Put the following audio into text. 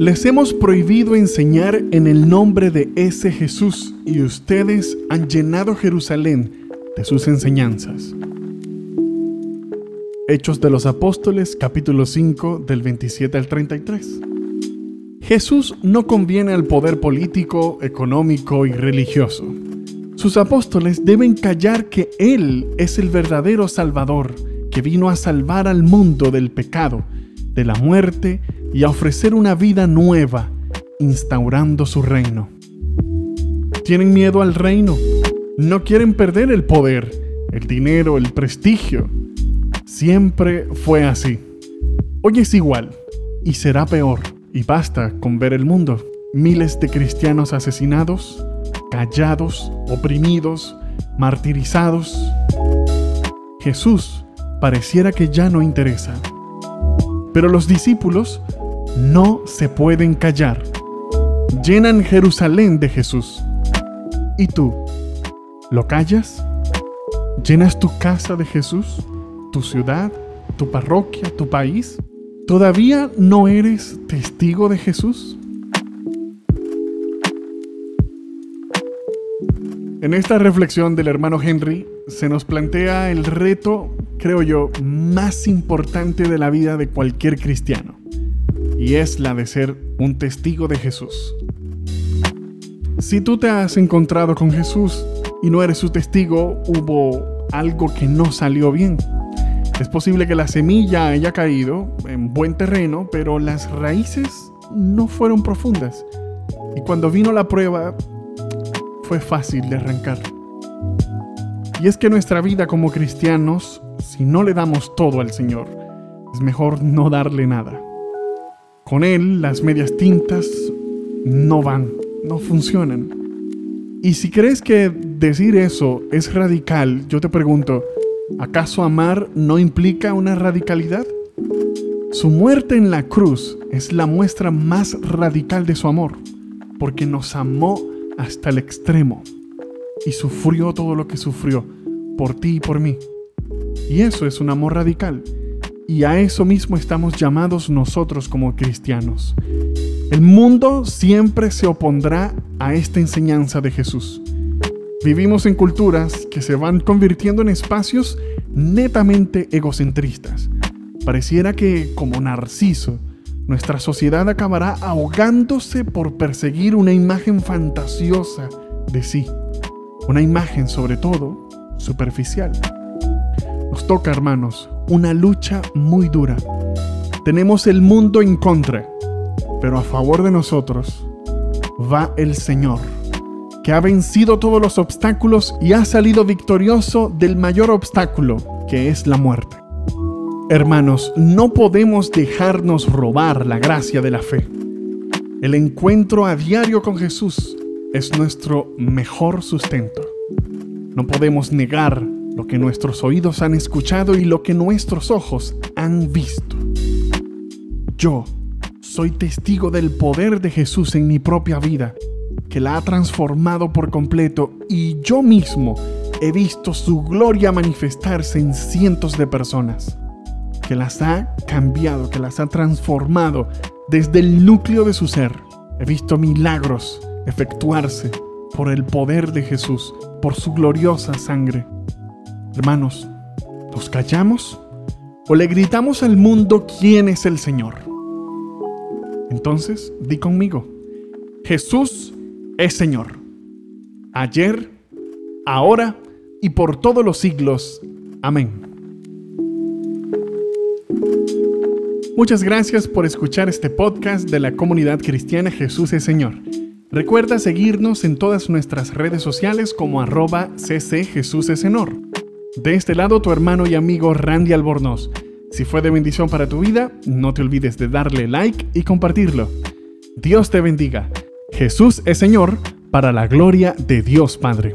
Les hemos prohibido enseñar en el nombre de ese Jesús y ustedes han llenado Jerusalén de sus enseñanzas. Hechos de los Apóstoles capítulo 5 del 27 al 33. Jesús no conviene al poder político, económico y religioso. Sus apóstoles deben callar que Él es el verdadero Salvador, que vino a salvar al mundo del pecado, de la muerte y a ofrecer una vida nueva, instaurando su reino. ¿Tienen miedo al reino? No quieren perder el poder, el dinero, el prestigio. Siempre fue así. Hoy es igual y será peor. Y basta con ver el mundo. Miles de cristianos asesinados, callados, oprimidos, martirizados. Jesús pareciera que ya no interesa. Pero los discípulos no se pueden callar. Llenan Jerusalén de Jesús. ¿Y tú? ¿Lo callas? ¿Llenas tu casa de Jesús? ¿Tu ciudad? ¿Tu parroquia? ¿Tu país? ¿Todavía no eres testigo de Jesús? En esta reflexión del hermano Henry se nos plantea el reto, creo yo, más importante de la vida de cualquier cristiano, y es la de ser un testigo de Jesús. Si tú te has encontrado con Jesús y no eres su testigo, hubo algo que no salió bien. Es posible que la semilla haya caído en buen terreno, pero las raíces no fueron profundas. Y cuando vino la prueba, fue fácil de arrancar. Y es que nuestra vida como cristianos, si no le damos todo al Señor, es mejor no darle nada. Con Él las medias tintas no van, no funcionan. Y si crees que decir eso es radical, yo te pregunto, ¿Acaso amar no implica una radicalidad? Su muerte en la cruz es la muestra más radical de su amor, porque nos amó hasta el extremo y sufrió todo lo que sufrió por ti y por mí. Y eso es un amor radical. Y a eso mismo estamos llamados nosotros como cristianos. El mundo siempre se opondrá a esta enseñanza de Jesús. Vivimos en culturas que se van convirtiendo en espacios netamente egocentristas. Pareciera que, como Narciso, nuestra sociedad acabará ahogándose por perseguir una imagen fantasiosa de sí. Una imagen, sobre todo, superficial. Nos toca, hermanos, una lucha muy dura. Tenemos el mundo en contra, pero a favor de nosotros va el Señor que ha vencido todos los obstáculos y ha salido victorioso del mayor obstáculo, que es la muerte. Hermanos, no podemos dejarnos robar la gracia de la fe. El encuentro a diario con Jesús es nuestro mejor sustento. No podemos negar lo que nuestros oídos han escuchado y lo que nuestros ojos han visto. Yo soy testigo del poder de Jesús en mi propia vida que la ha transformado por completo y yo mismo he visto su gloria manifestarse en cientos de personas, que las ha cambiado, que las ha transformado desde el núcleo de su ser. He visto milagros efectuarse por el poder de Jesús, por su gloriosa sangre. Hermanos, ¿nos callamos o le gritamos al mundo quién es el Señor? Entonces, di conmigo, Jesús es Señor. Ayer, ahora y por todos los siglos. Amén. Muchas gracias por escuchar este podcast de la comunidad cristiana Jesús es Señor. Recuerda seguirnos en todas nuestras redes sociales como arroba cc Jesús es. De este lado tu hermano y amigo Randy Albornoz. Si fue de bendición para tu vida, no te olvides de darle like y compartirlo. Dios te bendiga. Jesús es Señor para la gloria de Dios Padre.